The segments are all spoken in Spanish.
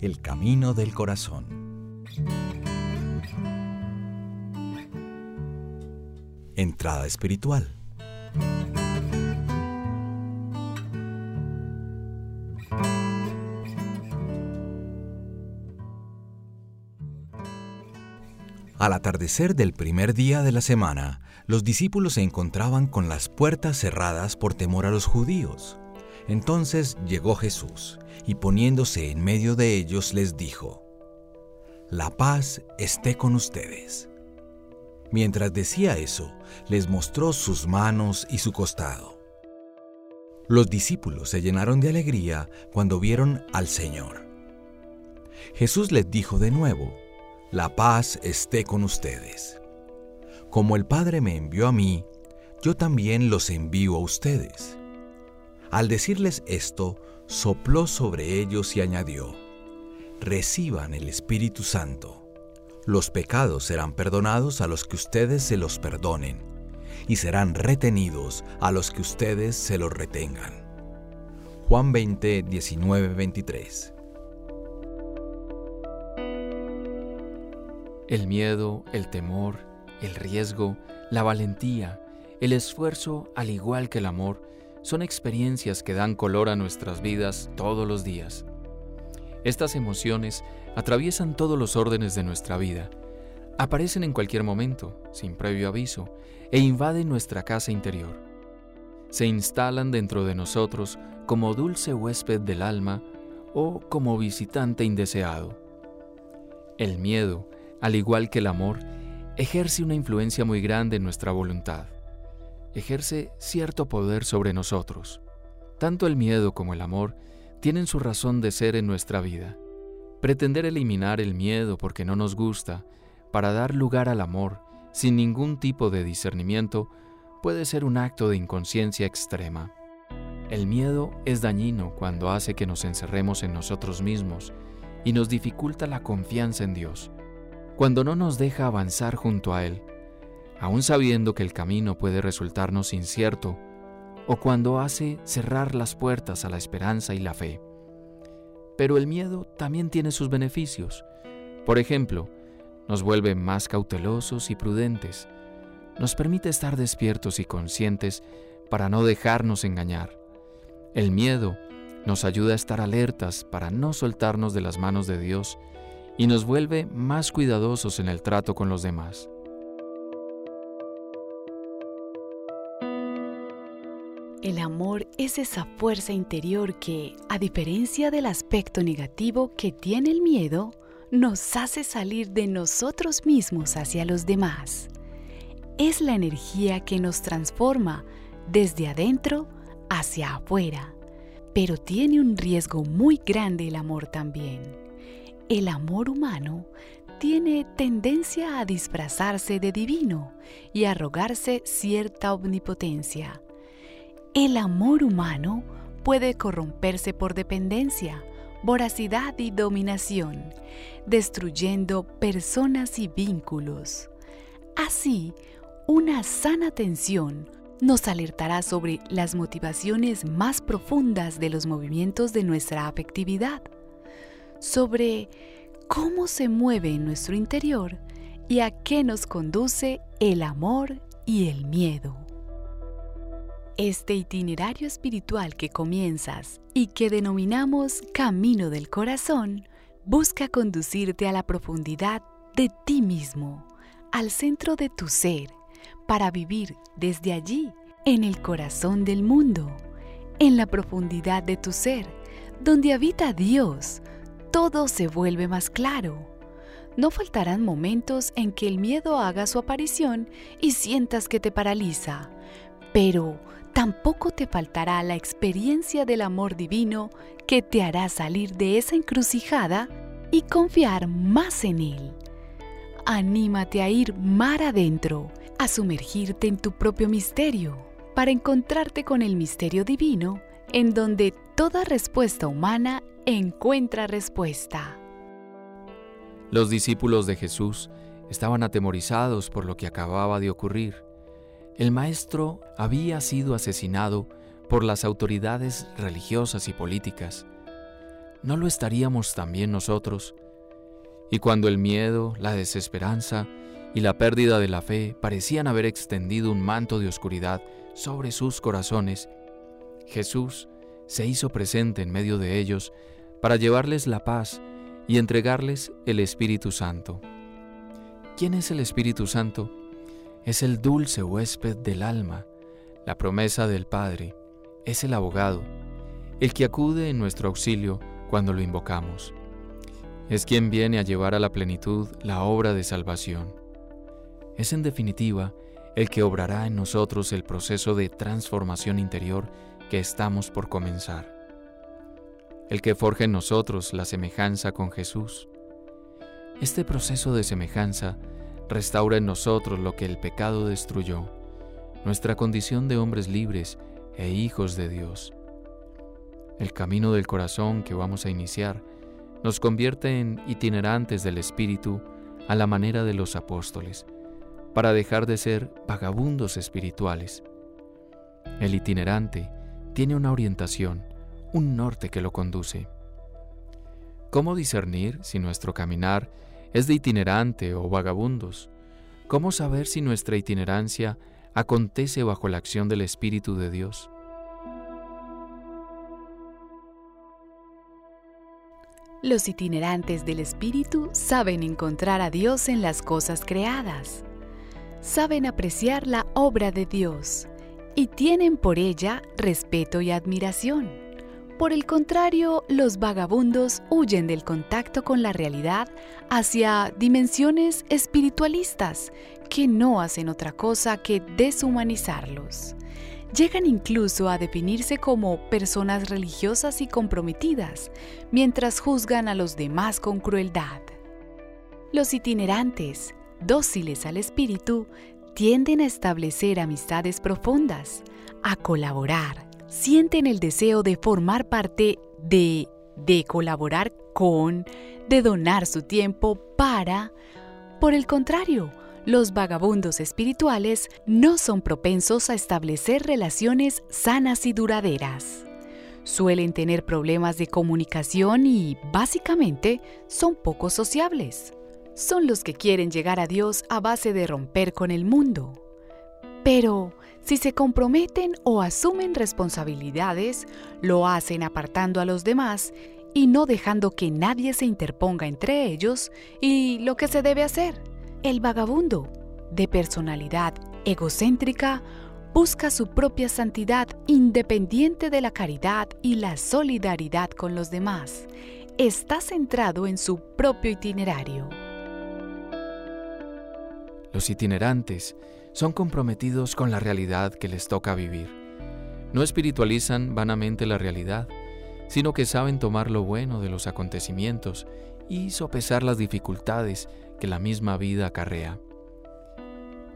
El camino del corazón. Entrada espiritual. Al atardecer del primer día de la semana, los discípulos se encontraban con las puertas cerradas por temor a los judíos. Entonces llegó Jesús, y poniéndose en medio de ellos les dijo, La paz esté con ustedes. Mientras decía eso, les mostró sus manos y su costado. Los discípulos se llenaron de alegría cuando vieron al Señor. Jesús les dijo de nuevo, la paz esté con ustedes. Como el Padre me envió a mí, yo también los envío a ustedes. Al decirles esto, sopló sobre ellos y añadió, reciban el Espíritu Santo. Los pecados serán perdonados a los que ustedes se los perdonen, y serán retenidos a los que ustedes se los retengan. Juan 20, 19, 23. El miedo, el temor, el riesgo, la valentía, el esfuerzo, al igual que el amor, son experiencias que dan color a nuestras vidas todos los días. Estas emociones atraviesan todos los órdenes de nuestra vida, aparecen en cualquier momento, sin previo aviso, e invaden nuestra casa interior. Se instalan dentro de nosotros como dulce huésped del alma o como visitante indeseado. El miedo, al igual que el amor, ejerce una influencia muy grande en nuestra voluntad. Ejerce cierto poder sobre nosotros. Tanto el miedo como el amor tienen su razón de ser en nuestra vida. Pretender eliminar el miedo porque no nos gusta, para dar lugar al amor, sin ningún tipo de discernimiento, puede ser un acto de inconsciencia extrema. El miedo es dañino cuando hace que nos encerremos en nosotros mismos y nos dificulta la confianza en Dios cuando no nos deja avanzar junto a Él, aun sabiendo que el camino puede resultarnos incierto, o cuando hace cerrar las puertas a la esperanza y la fe. Pero el miedo también tiene sus beneficios. Por ejemplo, nos vuelve más cautelosos y prudentes, nos permite estar despiertos y conscientes para no dejarnos engañar. El miedo nos ayuda a estar alertas para no soltarnos de las manos de Dios y nos vuelve más cuidadosos en el trato con los demás. El amor es esa fuerza interior que, a diferencia del aspecto negativo que tiene el miedo, nos hace salir de nosotros mismos hacia los demás. Es la energía que nos transforma desde adentro hacia afuera, pero tiene un riesgo muy grande el amor también el amor humano tiene tendencia a disfrazarse de divino y a arrogarse cierta omnipotencia. El amor humano puede corromperse por dependencia, voracidad y dominación, destruyendo personas y vínculos. Así, una sana atención nos alertará sobre las motivaciones más profundas de los movimientos de nuestra afectividad sobre cómo se mueve en nuestro interior y a qué nos conduce el amor y el miedo. Este itinerario espiritual que comienzas y que denominamos Camino del Corazón busca conducirte a la profundidad de ti mismo, al centro de tu ser, para vivir desde allí, en el corazón del mundo, en la profundidad de tu ser, donde habita Dios, todo se vuelve más claro. No faltarán momentos en que el miedo haga su aparición y sientas que te paraliza, pero tampoco te faltará la experiencia del amor divino que te hará salir de esa encrucijada y confiar más en Él. Anímate a ir mar adentro, a sumergirte en tu propio misterio, para encontrarte con el misterio divino, en donde toda respuesta humana encuentra respuesta. Los discípulos de Jesús estaban atemorizados por lo que acababa de ocurrir. El maestro había sido asesinado por las autoridades religiosas y políticas. ¿no lo estaríamos también nosotros? Y cuando el miedo, la desesperanza y la pérdida de la fe parecían haber extendido un manto de oscuridad sobre sus corazones, Jesús se hizo presente en medio de ellos para llevarles la paz y entregarles el Espíritu Santo. ¿Quién es el Espíritu Santo? Es el dulce huésped del alma, la promesa del Padre, es el abogado, el que acude en nuestro auxilio cuando lo invocamos. Es quien viene a llevar a la plenitud la obra de salvación. Es en definitiva el que obrará en nosotros el proceso de transformación interior que estamos por comenzar. El que forja en nosotros la semejanza con Jesús. Este proceso de semejanza restaura en nosotros lo que el pecado destruyó, nuestra condición de hombres libres e hijos de Dios. El camino del corazón que vamos a iniciar nos convierte en itinerantes del Espíritu a la manera de los apóstoles, para dejar de ser vagabundos espirituales. El itinerante tiene una orientación, un norte que lo conduce. ¿Cómo discernir si nuestro caminar es de itinerante o vagabundos? ¿Cómo saber si nuestra itinerancia acontece bajo la acción del Espíritu de Dios? Los itinerantes del Espíritu saben encontrar a Dios en las cosas creadas, saben apreciar la obra de Dios y tienen por ella respeto y admiración. Por el contrario, los vagabundos huyen del contacto con la realidad hacia dimensiones espiritualistas que no hacen otra cosa que deshumanizarlos. Llegan incluso a definirse como personas religiosas y comprometidas, mientras juzgan a los demás con crueldad. Los itinerantes, dóciles al espíritu, tienden a establecer amistades profundas, a colaborar, sienten el deseo de formar parte de, de colaborar con, de donar su tiempo para. Por el contrario, los vagabundos espirituales no son propensos a establecer relaciones sanas y duraderas. Suelen tener problemas de comunicación y, básicamente, son poco sociables. Son los que quieren llegar a Dios a base de romper con el mundo. Pero, si se comprometen o asumen responsabilidades, lo hacen apartando a los demás y no dejando que nadie se interponga entre ellos y lo que se debe hacer el vagabundo, de personalidad egocéntrica, busca su propia santidad independiente de la caridad y la solidaridad con los demás. Está centrado en su propio itinerario. Los itinerantes son comprometidos con la realidad que les toca vivir. No espiritualizan vanamente la realidad, sino que saben tomar lo bueno de los acontecimientos y sopesar las dificultades que la misma vida acarrea.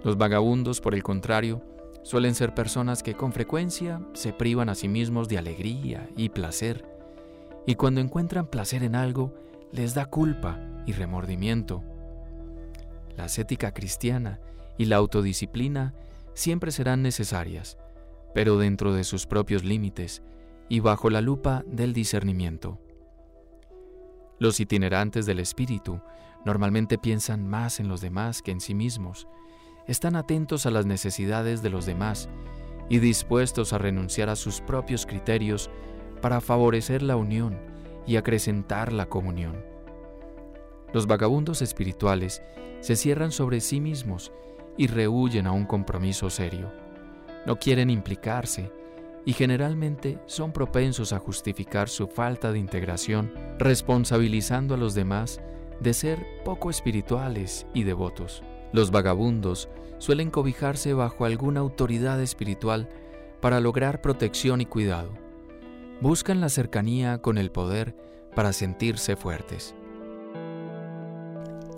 Los vagabundos, por el contrario, suelen ser personas que con frecuencia se privan a sí mismos de alegría y placer, y cuando encuentran placer en algo, les da culpa y remordimiento. La ascética cristiana y la autodisciplina siempre serán necesarias, pero dentro de sus propios límites y bajo la lupa del discernimiento. Los itinerantes del espíritu normalmente piensan más en los demás que en sí mismos, están atentos a las necesidades de los demás y dispuestos a renunciar a sus propios criterios para favorecer la unión y acrecentar la comunión. Los vagabundos espirituales se cierran sobre sí mismos y rehuyen a un compromiso serio. No quieren implicarse y generalmente son propensos a justificar su falta de integración responsabilizando a los demás de ser poco espirituales y devotos. Los vagabundos suelen cobijarse bajo alguna autoridad espiritual para lograr protección y cuidado. Buscan la cercanía con el poder para sentirse fuertes.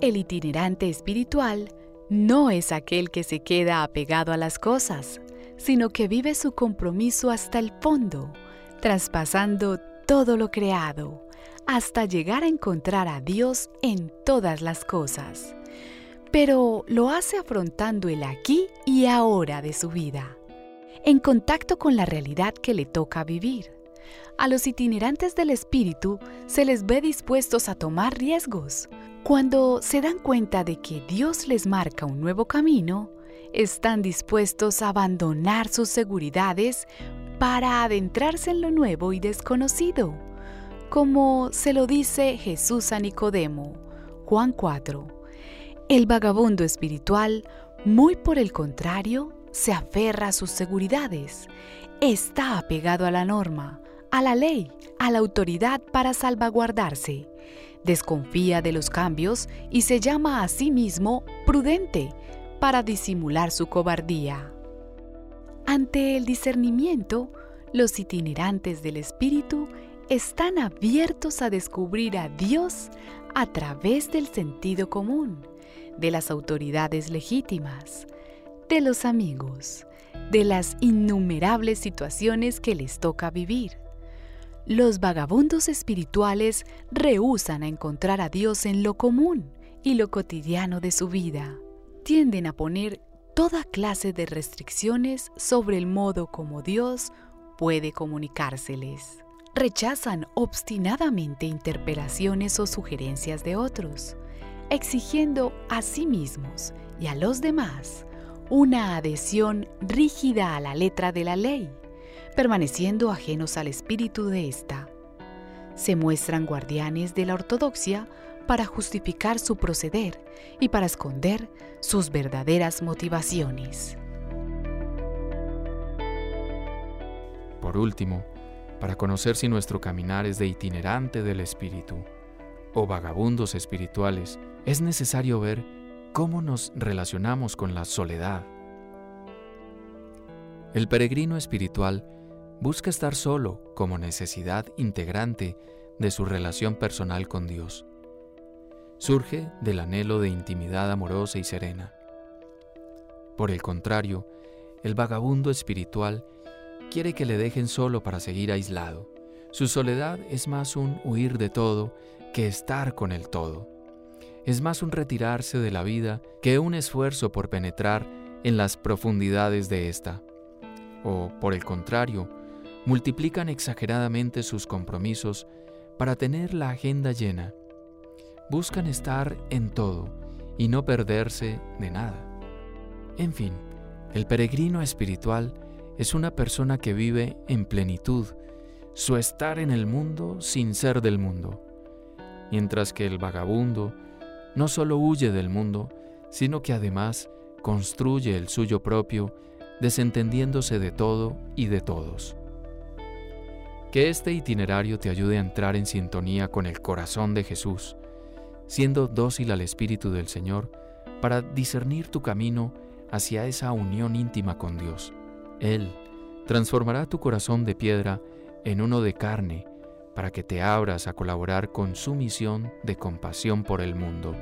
El itinerante espiritual no es aquel que se queda apegado a las cosas, sino que vive su compromiso hasta el fondo, traspasando todo lo creado, hasta llegar a encontrar a Dios en todas las cosas. Pero lo hace afrontando el aquí y ahora de su vida, en contacto con la realidad que le toca vivir, A los itinerantes del espíritu se les ve dispuestos a tomar riesgos. Cuando se dan cuenta de que Dios les marca un nuevo camino, están dispuestos a abandonar sus seguridades para adentrarse en lo nuevo y desconocido, como se lo dice Jesús a Nicodemo, Juan 4. El vagabundo espiritual, muy por el contrario, se aferra a sus seguridades, está apegado a la norma, a la ley, a la autoridad para salvaguardarse. Desconfía de los cambios y se llama a sí mismo prudente para disimular su cobardía. Ante el discernimiento, los itinerantes del Espíritu están abiertos a descubrir a Dios a través del sentido común, de las autoridades legítimas, de los amigos, de las innumerables situaciones que les toca vivir. Los vagabundos espirituales rehusan a encontrar a Dios en lo común y lo cotidiano de su vida. Tienden a poner toda clase de restricciones sobre el modo como Dios puede comunicárseles. Rechazan obstinadamente interpelaciones o sugerencias de otros, exigiendo a sí mismos y a los demás una adhesión rígida a la letra de la ley permaneciendo ajenos al espíritu de ésta. Se muestran guardianes de la ortodoxia para justificar su proceder y para esconder sus verdaderas motivaciones. Por último, para conocer si nuestro caminar es de itinerante del espíritu o vagabundos espirituales, es necesario ver cómo nos relacionamos con la soledad. El peregrino espiritual busca estar solo como necesidad integrante de su relación personal con Dios. Surge del anhelo de intimidad amorosa y serena. Por el contrario, el vagabundo espiritual quiere que le dejen solo para seguir aislado. Su soledad es más un huir de todo que estar con el todo. Es más un retirarse de la vida que un esfuerzo por penetrar en las profundidades de ésta. O, por el contrario, multiplican exageradamente sus compromisos para tener la agenda llena. Buscan estar en todo y no perderse de nada. En fin, el peregrino espiritual es una persona que vive en plenitud su estar en el mundo sin ser del mundo, mientras que el vagabundo no solo huye del mundo, sino que además construye el suyo propio, desentendiéndose de todo y de todos. Que este itinerario te ayude a entrar en sintonía con el corazón de Jesús, siendo dócil al Espíritu del Señor para discernir tu camino hacia esa unión íntima con Dios. Él transformará tu corazón de piedra en uno de carne para que te abras a colaborar con su misión de compasión por el mundo,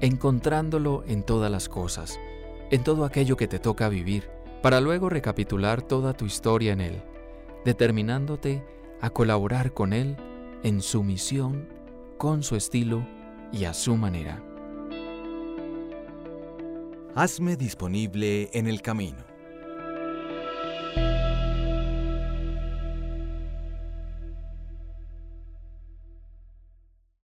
encontrándolo en todas las cosas, en todo aquello que te toca vivir, para luego recapitular toda tu historia en Él, determinándote a colaborar con Él en su misión, con su estilo y a su manera. Hazme disponible en el camino.